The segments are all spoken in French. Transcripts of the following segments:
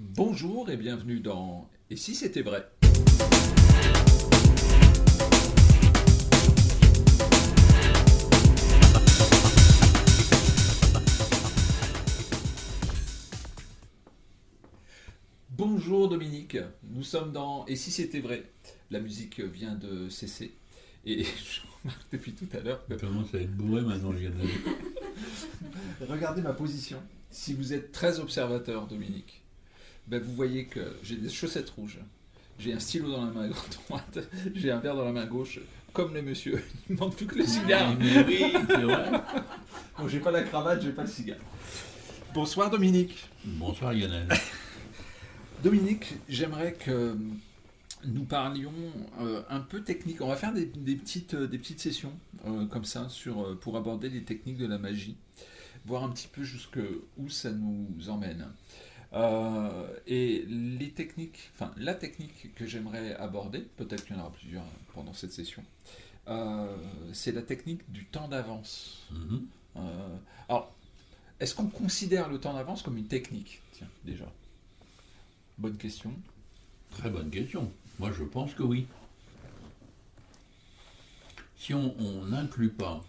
Bonjour et bienvenue dans Et si c'était vrai? Bonjour Dominique, nous sommes dans Et si c'était vrai? La musique vient de cesser et je remarque depuis tout à l'heure que... commence à être bourré maintenant, gars. Regardez ma position. Si vous êtes très observateur, Dominique, ben vous voyez que j'ai des chaussettes rouges, j'ai un stylo dans la main droite, j'ai un verre dans la main gauche, comme les messieurs. Il ne manque plus que le cigare. oui, c'est vrai. Bon, j'ai pas la cravate, j'ai pas le cigare. Bonsoir Dominique. Bonsoir Lionel. Dominique, j'aimerais que nous parlions euh, un peu technique. On va faire des, petites, euh, des petites sessions euh, comme ça sur, pour aborder les techniques de la magie, voir un petit peu jusqu'où ça nous emmène. Et les techniques, enfin la technique que j'aimerais aborder, peut-être qu'il y en aura plusieurs pendant cette session, c'est la technique du temps d'avance. Mm-hmm. alors, est-ce qu'on considère le temps d'avance comme une technique? Tiens, déjà. Bonne question. Très bonne question. Moi, je pense que oui. Si on n'inclut pas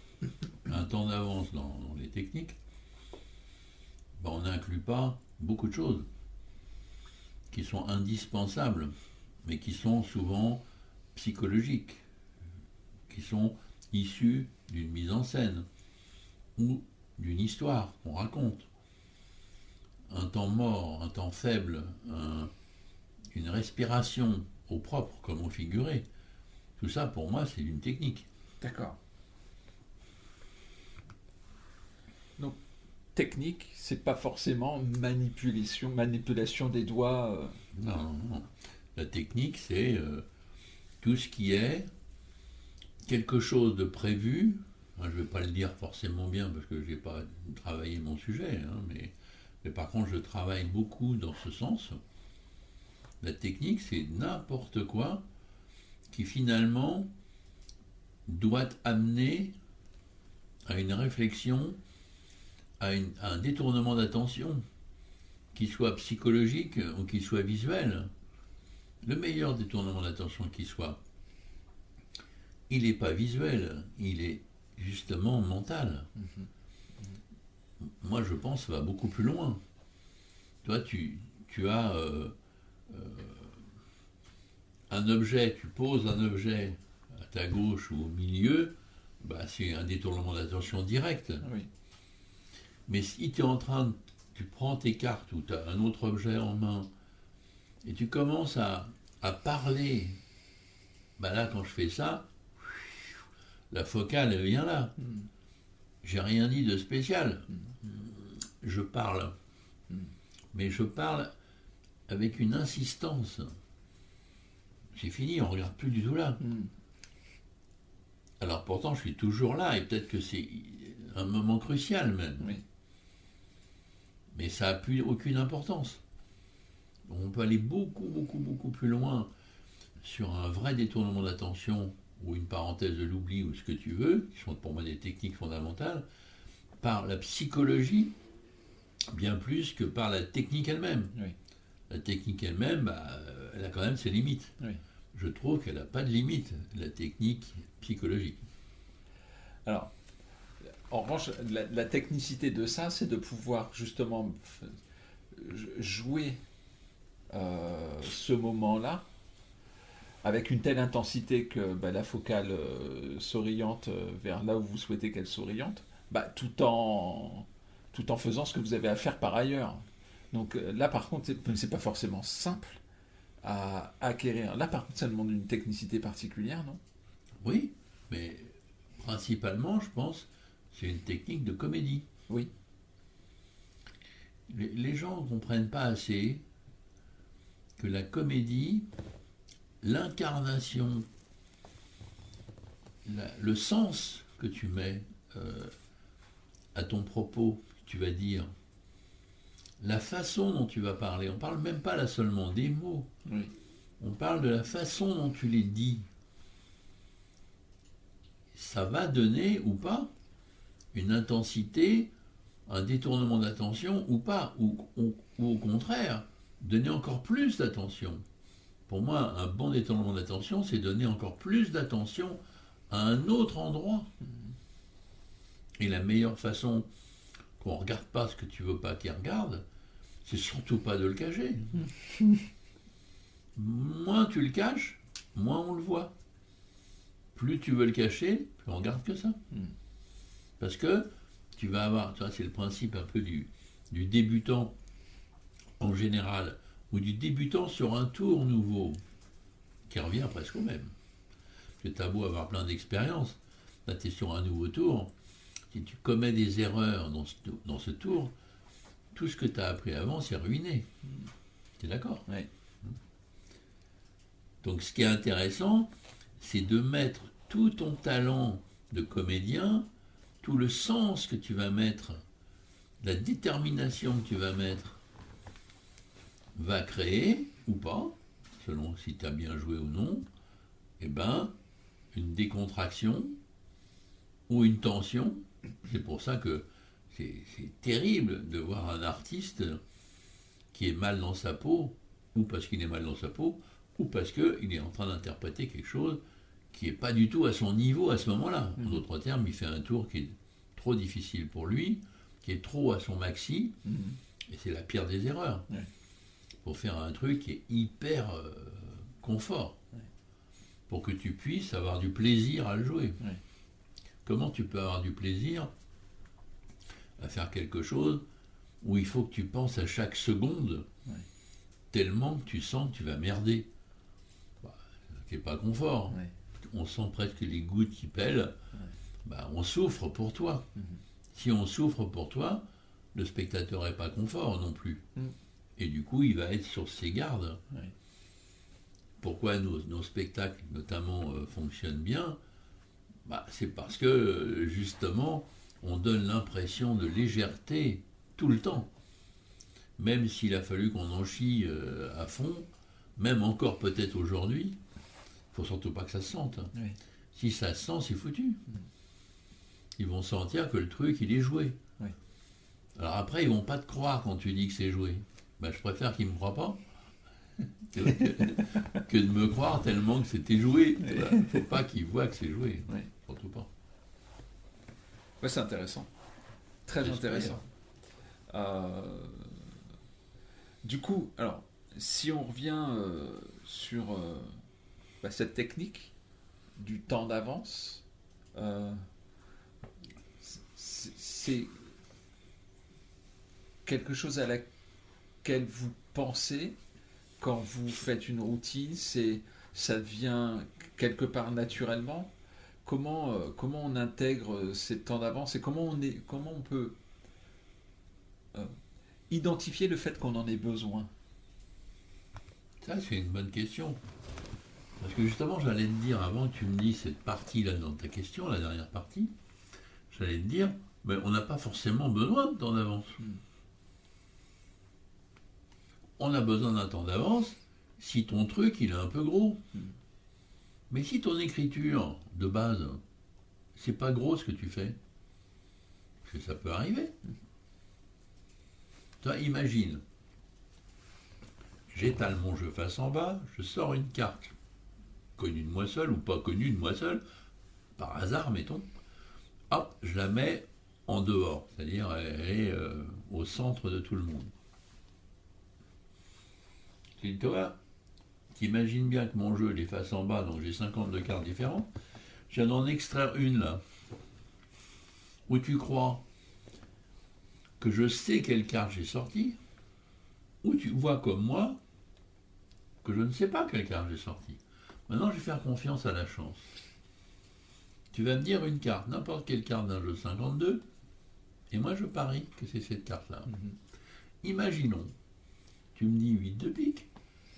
un temps d'avance dans, les techniques, ben, on n'inclut pas beaucoup de choses qui sont indispensables, mais qui sont souvent psychologiques, qui sont issues d'une mise en scène ou d'une histoire qu'on raconte. Un temps mort, un temps faible, une respiration au propre comme au figuré. Tout ça, pour moi, c'est une technique. D'accord. Technique, c'est pas forcément manipulation, manipulation des doigts. Euh. Non, non, La technique, c'est euh, tout ce qui est quelque chose de prévu. je ne vais pas le dire forcément bien parce que je n'ai pas travaillé mon sujet, hein, mais, mais par contre, je travaille beaucoup dans ce sens. La technique, c'est n'importe quoi qui finalement doit amener à une réflexion, à, un détournement d'attention, qui soit psychologique ou qui soit visuel. Le meilleur détournement d'attention qui soit, il n'est pas visuel, il est justement mental. Mm-hmm. Moi, je pense, ça va beaucoup plus loin. Toi, tu, tu as euh, euh, un objet, tu poses un objet à ta gauche ou au milieu, bah, c'est un détournement d'attention direct. Mais si tu es en train de, tu prends tes cartes ou tu as un autre objet en main et tu commences à, parler, bah là quand je fais ça, la focale elle vient là. Hmm. J'ai rien dit de spécial. Hmm. Je parle. Hmm. Mais je parle avec une insistance. C'est fini, on ne regarde plus du tout là. Hmm. Alors pourtant, je suis toujours là, et peut-être que c'est un moment crucial même. Mais ça n'a plus aucune importance. On peut aller beaucoup, beaucoup, beaucoup plus loin sur un vrai détournement d'attention ou une parenthèse de l'oubli ou ce que tu veux, qui sont pour moi des techniques fondamentales, par la psychologie, bien plus que par la technique elle-même. Oui la technique elle-même, bah, elle a quand même ses limites. Je trouve qu'elle n'a pas de limite, la technique psychologique. Alors, en revanche, la, technicité de ça, c'est de pouvoir justement jouer euh, ce moment-là avec une telle intensité que bah, la focale euh, s'oriente euh, vers là où vous souhaitez qu'elle s'oriente, bah, tout, en, tout en faisant ce que vous avez à faire par ailleurs. Donc euh, là, par contre, c'est pas forcément simple à acquérir. Là, par contre, ça demande une technicité particulière, non? Oui, mais principalement, je pense, c'est une technique de comédie. Oui. Les, gens ne comprennent pas assez que la comédie, l'incarnation, le sens que tu mets euh, à ton propos, tu vas dire, la façon dont tu vas parler. On ne parle même pas là seulement des mots. On parle de la façon dont tu les dis. Ça va donner ou pas une intensité, un détournement d'attention ou pas, ou, au contraire, donner encore plus d'attention. Pour moi, un bon détournement d'attention, c'est donner encore plus d'attention à un autre endroit. Et la meilleure façon qu'on ne regarde pas ce que tu veux pas qu'il regarde, c'est surtout pas de le cacher. moins tu le caches, moins on le voit. Plus tu veux le cacher, plus on regarde que ça. Parce que tu vas avoir, c'est le principe un peu du, du débutant en général, ou du débutant sur un tour nouveau, qui revient presque au même. Parce que tu as beau avoir plein d'expériences, là tu es sur un nouveau tour, si tu commets des erreurs dans ce, dans ce tour, tout ce que tu as appris avant, c'est ruiné. Tu es d'accord. Donc ce qui est intéressant, c'est de mettre tout ton talent de comédien, tout le sens que tu vas mettre, la détermination que tu vas mettre, va créer, ou pas, selon si tu as bien joué ou non, eh ben, une décontraction ou une tension. C'est pour ça que c'est terrible de voir un artiste qui est mal dans sa peau, ou parce qu'il est mal dans sa peau, ou parce qu'il est en train d'interpréter quelque chose qui n'est pas du tout à son niveau à ce moment-là. En d'autres termes, il fait un tour qui est trop difficile pour lui, qui est trop à son maxi, et c'est la pire des erreurs. Pour faire un truc qui est hyper euh, confort, pour que tu puisses avoir du plaisir à le jouer. Comment tu peux avoir du plaisir à faire quelque chose où il faut que tu penses à chaque seconde, tellement que tu sens que tu vas merder? Bah, n'est pas confort. On sent presque les gouttes qui pèlent. Bah, on souffre pour toi. Mhm. Si on souffre pour toi, le spectateur n'est pas confort non plus. Mhm. Et du coup, il va être sur ses gardes. Ouais. Pourquoi nos, nos spectacles, notamment, euh, fonctionnent bien? Bah, C'est parce que, justement, on donne l'impression de légèreté tout le temps. Même s'il a fallu qu'on en chie euh, à fond, même encore peut-être aujourd'hui, faut surtout pas que ça se sente. hein. Oui. Si ça se sent, c'est foutu. Ils vont sentir que le truc, il est joué. Oui. Alors après, ils vont pas te croire quand tu dis que c'est joué. Ben, je préfère qu'ils me croient pas que, que de me croire tellement que c'était joué. Il faut pas qu'ils voient que c'est joué. Oui. Surtout pas. Ouais, c'est intéressant. Très intéressant. Euh, du coup, alors, si on revient euh, sur euh, bah, cette technique du temps d'avance, euh, c'est- quelque chose à laquelle vous pensez quand vous faites une routine, c'est ça vient quelque part naturellement comment, euh, comment on intègre euh, ces temps d'avance et comment on, est, comment on peut identifier le fait qu'on en ait besoin? Ça, c'est une bonne question. Parce que justement, j'allais te dire, avant que tu me dises cette partie-là dans ta question, la dernière partie, j'allais te dire, mais on n'a pas forcément besoin de temps d'avance. Hmm. On a besoin d'un temps d'avance si ton truc, il est un peu gros. Hmm. Mais si ton écriture, de base, c'est pas gros ce que tu fais, parce que ça peut arriver. Toi, imagine, j'étale mon jeu face en bas, je sors une carte, connue de moi seul ou pas connue de moi seul, par hasard, mettons. Hop, je la mets en dehors, c'est-à-dire elle est euh, au centre de tout le monde. Tu toi, t'imagines bien que mon jeu il est face en bas, donc j'ai 52 cartes différentes. Je viens d'en extraire une là, où tu crois que je sais quelle carte j'ai sortie, ou tu vois comme moi que je ne sais pas quelle carte j'ai sortie. Maintenant, je vais faire confiance à la chance. Tu vas me dire une carte, n'importe quelle carte d'un jeu 52, et moi je parie que c'est cette carte-là. Imaginons, tu me dis 8 de pique,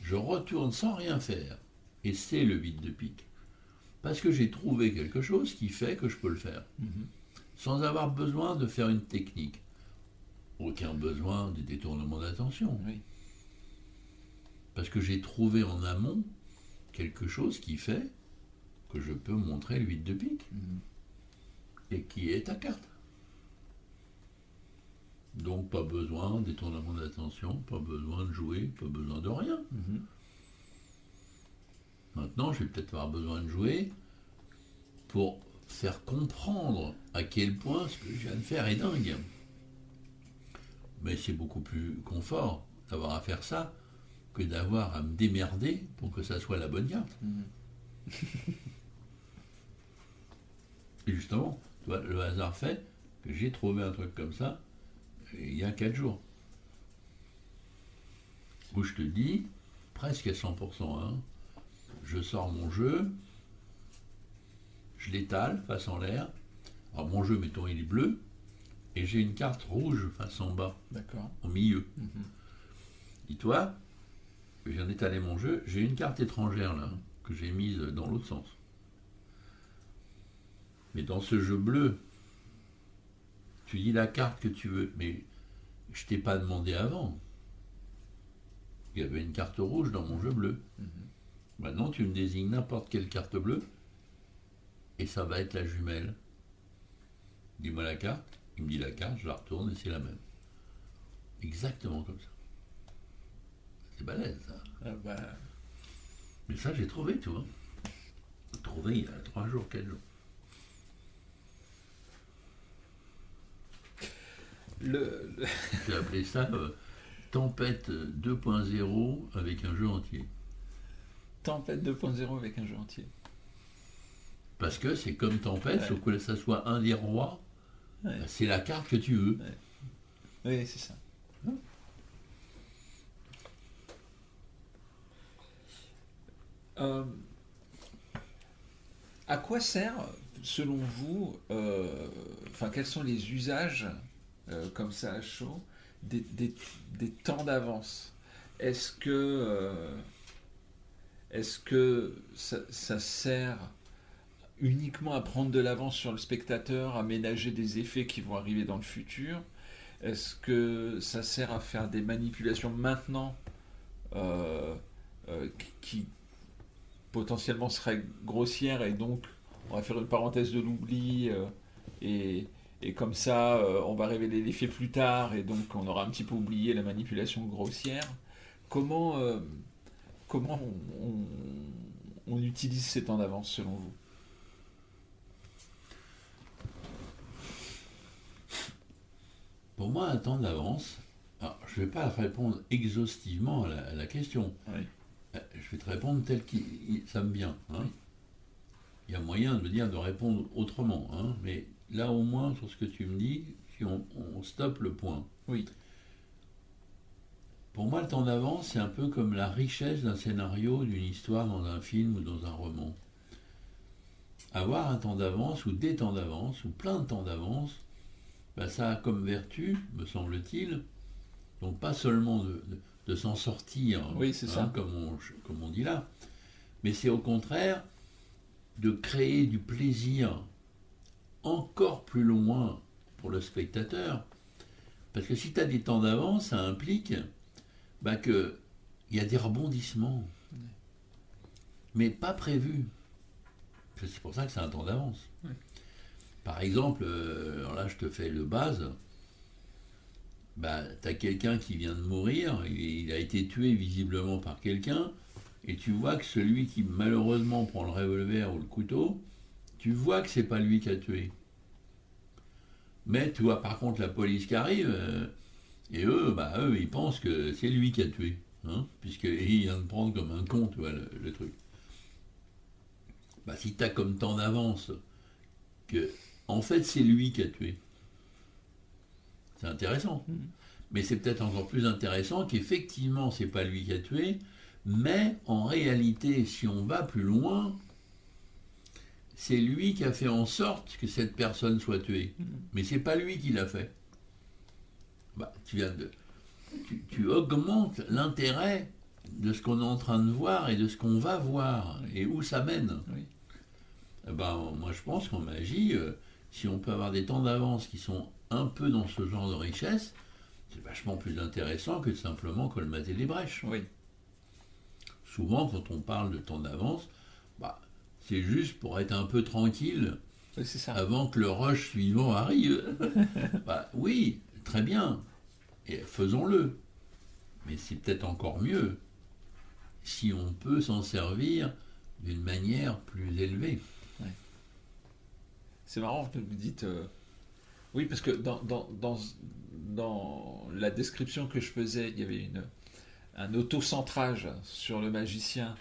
je retourne sans rien faire, et c'est le 8 de pique. Parce que j'ai trouvé quelque chose qui fait que je peux le faire, sans avoir besoin de faire une technique. Aucun besoin de détournement d'attention. Oui. Parce que j'ai trouvé en amont quelque chose qui fait que je peux montrer le 8 de pique. Et qui est ta carte. Donc pas besoin de détournement d'attention, pas besoin de jouer, pas besoin de rien. Mhm. Maintenant, je vais peut-être avoir besoin de jouer pour faire comprendre à quel point ce que je viens de faire est dingue. Mais c'est beaucoup plus confort d'avoir à faire ça que d'avoir à me démerder pour que ça soit la bonne carte. Mhm. Et justement, le hasard fait que j'ai trouvé un truc comme ça il y a 4 jours. Où je te dis, presque à 100%, hein, je sors mon jeu, je l'étale face en l'air. Alors mon jeu, mettons, il est bleu, et j'ai une carte rouge face en bas, au milieu. Mhm. Dis-toi, je viens d'étaler mon jeu, j'ai une carte étrangère là, que j'ai mise dans l'autre sens. Mais dans ce jeu bleu, tu dis la carte que tu veux, mais je t'ai pas demandé avant. Il y avait une carte rouge dans mon jeu bleu. Mhm. Maintenant, tu me désignes n'importe quelle carte bleue, et ça va être la jumelle. Dis-moi la carte, il me dit la carte, je la retourne et c'est la même. Exactement comme ça. C'est balèze, ça. Ah bah, Mais ça, j'ai trouvé, tu vois. Trouvé il y a trois jours, quatre jours. le, le- J'ai appelé ça euh, Tempête 2.0 avec un jeu entier. Tempête 2.0 avec un jeu entier. Parce que c'est comme Tempête, Ouais. sauf que ça soit un des rois, Ouais. bah, c'est la carte que tu veux. Oui, c'est ça. Euh, à quoi sert, selon vous, euh, enfin, quels sont les usages, euh, comme ça à chaud, des, temps d'avance? Est-ce que, est-ce que ça, sert uniquement à prendre de l'avance sur le spectateur, à ménager des effets qui vont arriver dans le futur? Est-ce que ça sert à faire des manipulations maintenant qui potentiellement seraient grossières et donc on va faire une parenthèse de l'oubli euh, et, et comme ça euh, on va révéler l'effet plus tard et donc on aura un petit peu oublié la manipulation grossière Comment, euh, comment on, on- on utilise ces temps d'avance selon vous? Pour moi, un temps d'avance, alors je ne vais pas répondre exhaustivement à la, à la question. Oui. Je vais te répondre tel que ça me vient. hein. Il y a moyen de me dire de répondre autrement. hein, Mais là, au moins, sur ce que tu me dis, si on, on stoppe le point. Oui. Pour moi, le temps d'avance, c'est un peu comme la richesse d'un scénario, d'une histoire dans un film ou dans un roman. Avoir un temps d'avance ou des temps d'avance ou plein de temps d'avance, ben, ça a comme vertu, me semble-t-il, donc pas seulement de, de- de s'en sortir, Oui, c'est ça. Comme, on, comme on dit là, mais c'est au contraire de créer du plaisir encore plus loin pour le spectateur. Parce que si tu as des temps d'avance, ça implique bah, qu'il y a des rebondissements, mais pas prévus. C'est pour ça que c'est un temps d'avance. Par exemple, euh, alors là je te fais le base, bah, tu as quelqu'un qui vient de mourir, il, a été tué visiblement par quelqu'un, et tu vois que celui qui malheureusement prend le revolver ou le couteau, tu vois que c'est pas lui qui a tué. Mais tu vois par contre la police qui arrive, euh, et eux, bah, eux, ils pensent que c'est lui qui a tué, hein, puisqu'il vient de prendre comme un con, tu vois, le, le truc. Bah, si tu as comme temps d'avance que, en fait, c'est lui qui a tué, c'est intéressant. Mhm. Mais c'est peut-être encore plus intéressant qu'effectivement, c'est pas lui qui a tué, mais en réalité, si on va plus loin, c'est lui qui a fait en sorte que cette personne soit tuée. Mhm. Mais c'est pas lui qui l'a fait. Bah, tu viens de. Tu, tu augmentes l'intérêt de ce qu'on est en train de voir et de ce qu'on va voir et où ça mène. Oui. Eh ben, moi, je pense qu'en magie, euh, si on peut avoir des temps d'avance qui sont un peu dans ce genre de richesse, c'est vachement plus intéressant que de simplement colmater les brèches. Oui. Souvent, quand on parle de temps d'avance, bah, c'est juste pour être un peu tranquille Oui, c'est ça. avant que le rush suivant arrive. bah, oui, très bien, et faisons-le. Mais c'est peut-être encore mieux si on peut s'en servir d'une manière plus élevée. C'est marrant que vous dites. euh, Oui, parce que dans, dans, dans, dans la description que je faisais, il y avait une, un autocentrage sur le magicien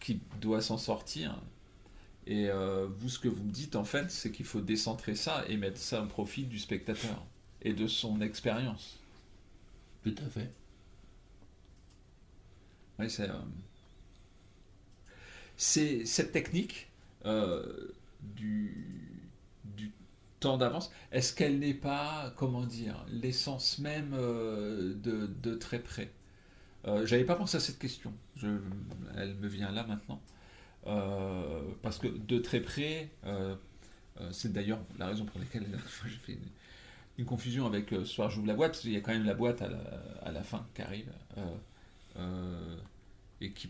qui doit s'en sortir. Et euh, vous, ce que vous me dites, en fait, c'est qu'il faut décentrer ça et mettre ça au profit du spectateur et de son expérience. Tout à fait. Oui, c'est. euh, c'est cette technique euh, du temps d'avance. Est-ce qu'elle n'est pas, comment dire, l'essence même euh, de, de très près? Euh, J'avais pas pensé à cette question. Elle me vient là maintenant. Euh, parce que de très près, c'est d'ailleurs la raison pour laquelle j'ai fait une, confusion avec soir j'ouvre la boîte, parce qu'il y a quand même la boîte à la, à la fin qui arrive. Et qui,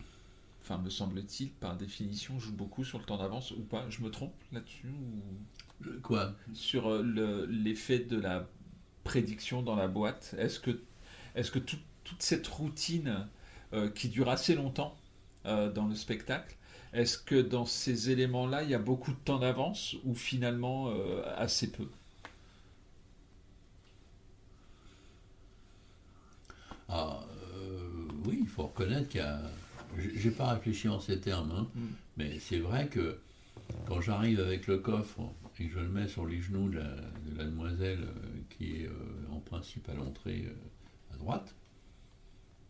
enfin, me semble-t-il, par définition, joue beaucoup sur le temps d'avance ou pas. Je me trompe là-dessus ou Quoi? sur euh, le- l'effet de la prédiction dans la boîte? Est-ce que, est-ce que tout- toute cette routine euh, qui dure assez longtemps euh, dans le spectacle, est-ce que dans ces éléments-là, il y a beaucoup de temps d'avance ou finalement assez peu? Ah, oui, il faut reconnaître qu'il y a. j'ai- pas réfléchi en ces termes, hein, Mm. mais c'est vrai que quand j'arrive avec le coffre et que je le mets sur les genoux de la, de la demoiselle euh, qui est euh, en principe à l'entrée euh, à droite,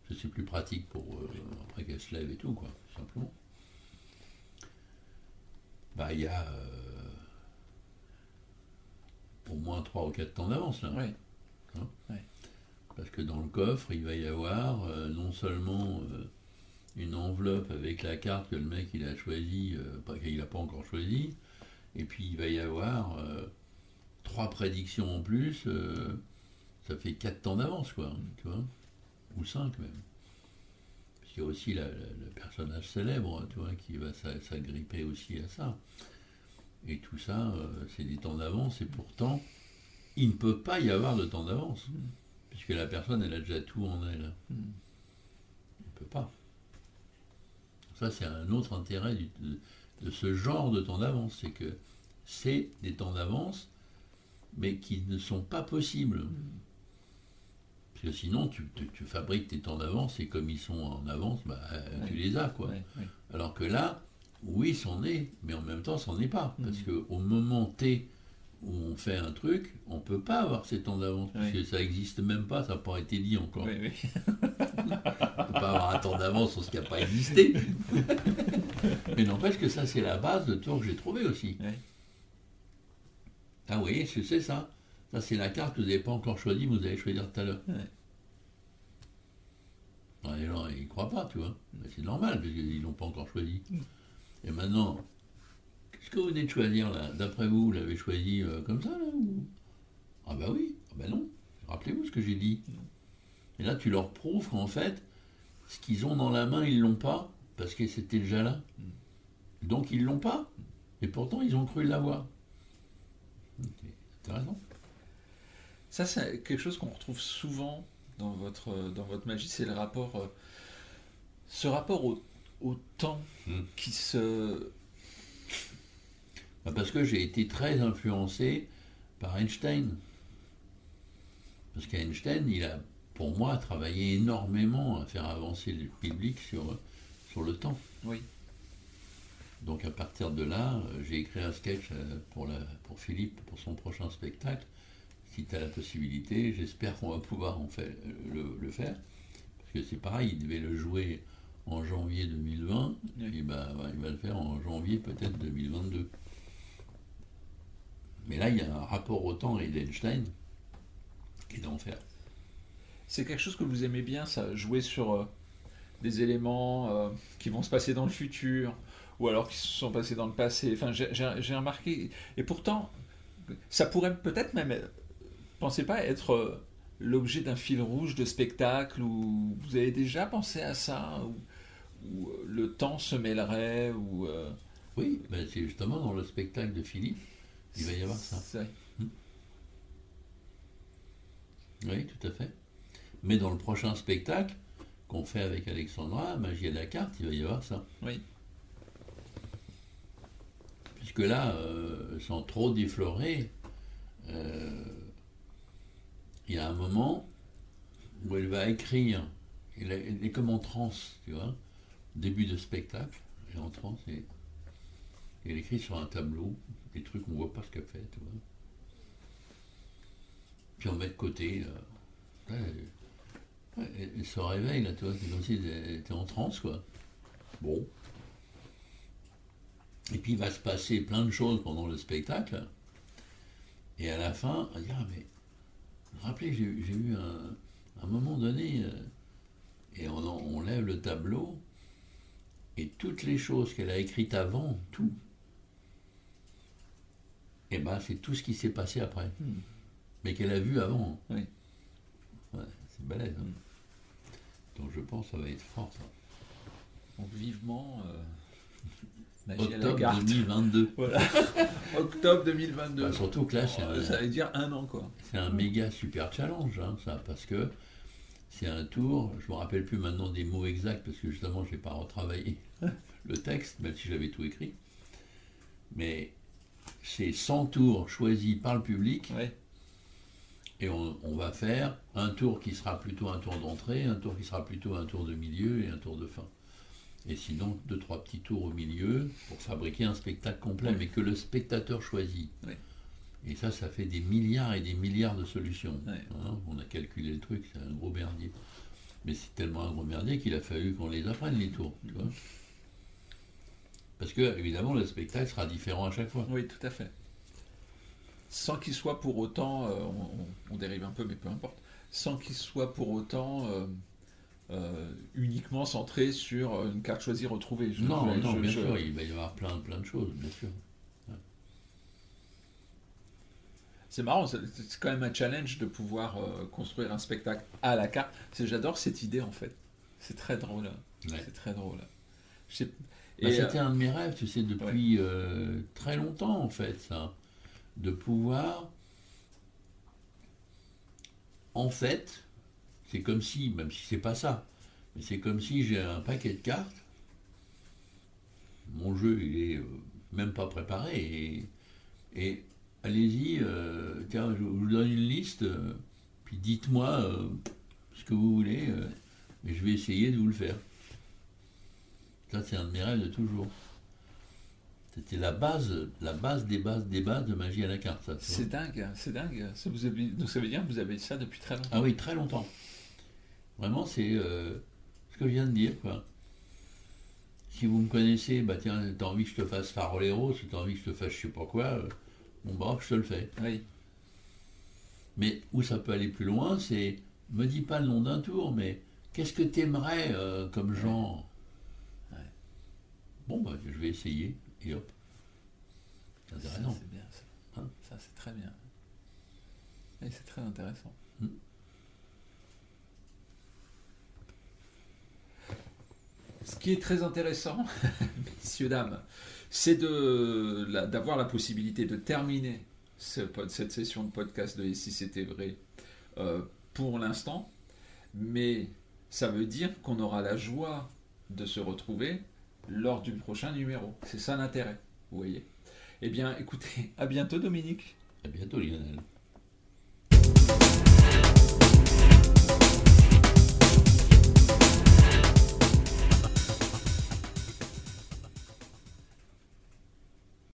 c'est plus pratique pour après qu'elle se lève et tout, quoi, tout simplement. Bah, il y a au moins 3 ou 4 temps d'avance là. Oui. Parce que dans le coffre, il va y avoir non seulement une enveloppe avec la carte que le mec il a choisi, euh, qu'il n'a pas encore choisi, et puis il va y avoir euh, trois prédictions en plus, euh, ça fait quatre temps d'avance, quoi, tu vois, ou cinq même. Parce qu'il y a aussi la- la- le personnage célèbre, tu vois, qui va s'a- s'agripper aussi à ça. Et tout ça, euh, c'est des temps d'avance, et pourtant, il ne peut pas y avoir de temps d'avance. Puisque la personne, elle a déjà tout en elle. Mm. On ne peut pas. Ça, c'est un autre intérêt du- de, de ce genre de temps d'avance. C'est que c'est des temps d'avance, mais qui ne sont pas possibles. Parce que sinon, tu, tu- tu fabriques tes temps d'avance et comme ils sont en avance, bah, euh, tu les as. quoi. Ouais, ouais. Alors que là, oui, c'en est, mais en même temps, c'en est pas. Parce Mhm. qu'au moment T où on fait un truc, on ne peut pas avoir ces temps d'avance, parce que ça n'existe même pas, ça n'a pas été dit encore. Oui, oui. Ne peut pas avoir un temps d'avance sur ce qui n'a pas existé. mais n'empêche que ça, c'est la base de tour que j'ai trouvé aussi. Ah oui, c'est ça. Ça, c'est la carte que vous n'avez pas encore choisie, mais vous allez choisir tout à l'heure. Ouais. Les gens, ils ne croient pas, tu vois. C'est normal, parce qu'ils ne l'ont pas encore choisi. Mm. Et maintenant, qu'est-ce que vous venez de choisir, là? D'après vous, vous l'avez choisi euh, comme ça, là ou... Ah bah oui, ah bah non. Rappelez-vous ce que j'ai dit. Et là, tu leur prouves qu'en fait, ce qu'ils ont dans la main, ils l'ont pas, parce que c'était déjà là. Donc, ils l'ont pas. Et pourtant, ils ont cru l'avoir. C'est intéressant. Ça, c'est quelque chose qu'on retrouve souvent dans votre, dans votre magie, c'est le rapport, euh, ce rapport au, au temps Mm. qui se... Bah, Parce que j'ai été très influencé par Einstein. Parce qu'Einstein, il a, pour moi, travaillé énormément à faire avancer le public sur, sur le temps. Oui. Donc à partir de là, euh, j'ai écrit un sketch euh, pour, la, pour Philippe, pour son prochain spectacle. Si tu as la possibilité, j'espère qu'on va pouvoir en fait, le, le faire. Parce que c'est pareil, il devait le jouer en janvier 2020, Oui. et ben, bah, il va le faire en janvier peut-être 2022. Mais là, il y a un rapport au temps et d'Einstein qui est d'enfer. C'est quelque chose que vous aimez bien, ça, jouer sur euh, des éléments euh, qui vont se passer dans le futur, ou alors qui se sont passés dans le passé. Enfin, j'ai- remarqué, et pourtant, ça pourrait peut-être même, euh, pensez pas, être l'objet d'un fil rouge de spectacle, ou vous avez déjà pensé à ça, euh, le temps se mêlerait, ou... euh, Oui, ben, c'est justement dans le spectacle de Philippe, il va y avoir ça. c'est- Oui, tout à fait. Mais dans le prochain spectacle qu'on fait avec Alexandra, Magie à la carte, il va y avoir ça. Oui. Puisque là, euh, sans trop déflorer, euh, il y a un moment où elle va écrire, elle est, comme en transe, tu vois, début de spectacle, elle est en transe et, et elle écrit sur un tableau des trucs qu'on voit pas ce qu'elle fait, tu vois. Puis on met de côté, là. Ouais, elle se réveille, là, tu vois, c'est comme si elle était en transe, quoi. Bon. Et puis il va se passer plein de choses pendant le spectacle. Et à la fin, on dire, ah, mais rappelez, j'ai eu un, un moment donné, euh, et on, lève le tableau, et toutes les choses qu'elle a écrites avant, tout, et ben c'est tout ce qui s'est passé après, Hmm. mais qu'elle a vu avant. Oui. Ouais, c'est balèze. hein. Donc je pense que ça va être fort, ça. Donc vivement. euh, Magie Octobre carte. 2022. Voilà. Octobre 2022. Bah, surtout que là, c'est un- Ça veut dire un an, quoi. C'est un méga super challenge, hein, ça, parce que c'est un tour, je me rappelle plus maintenant des mots exacts, parce que justement, je n'ai pas retravaillé le texte, même si j'avais tout écrit. Mais c'est 100 tours choisis par le public, Ouais. Et on, on va faire un tour qui sera plutôt un tour d'entrée, un tour qui sera plutôt un tour de milieu et un tour de fin. Et sinon, deux, trois petits tours au milieu pour fabriquer un spectacle complet, Oui. mais que le spectateur choisit. Oui. Et ça, ça fait des milliards et des milliards de solutions. Ouais. Hein, on a calculé le truc, c'est un gros merdier. Mais c'est tellement un gros merdier qu'il a fallu qu'on les apprenne, les tours. Tu vois Parce que, évidemment, le spectacle sera différent à chaque fois. Oui, tout à fait. Sans qu'il soit pour autant, euh, on, dérive un peu, mais peu importe, sans qu'il soit pour autant euh, euh, uniquement centré sur une carte choisie retrouvée. Je- non, je- non, je- bien sûr, il va y avoir plein, plein de choses, bien sûr. C'est marrant, c'est quand même un challenge de pouvoir construire un spectacle à la carte. J'adore cette idée en fait. C'est très drôle. Ouais. C'est très drôle. Je sais- Bah, euh, C'était un de mes rêves, tu sais, depuis euh, très longtemps, en fait, ça. De pouvoir. En fait, c'est comme si, même si c'est pas ça, mais c'est comme si j'ai un paquet de cartes. Mon jeu, il est euh, même pas préparé. Et, allez-y, euh, tiens, je vous donne une liste, euh, puis dites-moi ce que vous voulez, et je vais essayer de vous le faire. Ça, c'est un de mes rêves de toujours. C'était la base, la base des bases des bases de magie à la carte, c'est dingue, c'est dingue. Ça, vous avez, donc ça veut dire que vous avez ça depuis très longtemps. Ah oui, très longtemps. Vraiment, c'est euh, ce que je viens de dire, quoi. Si vous me connaissez, bah tiens, t'as envie que je te fasse Farolero, si t'as envie que je te fasse je sais pas quoi, euh, bon bah je te le fais. Oui. Mais où ça peut aller plus loin, c'est, me dis pas le nom d'un tour, mais qu'est-ce que t'aimerais euh, comme genre? Ouais. Bon bah je vais essayer, et hop. Ça, c'est bien. Ça, Hein Ça, c'est très bien. Et c'est très intéressant. Hmm. Ce qui est très intéressant, messieurs, dames, c'est de, la- d'avoir la possibilité de terminer ce cette session de podcast de Et si c'était vrai euh, pour l'instant, mais ça veut dire qu'on aura la joie de se retrouver lors du prochain numéro. C'est ça l'intérêt, vous voyez. Eh bien, écoutez, à bientôt Dominique. À bientôt Lionel.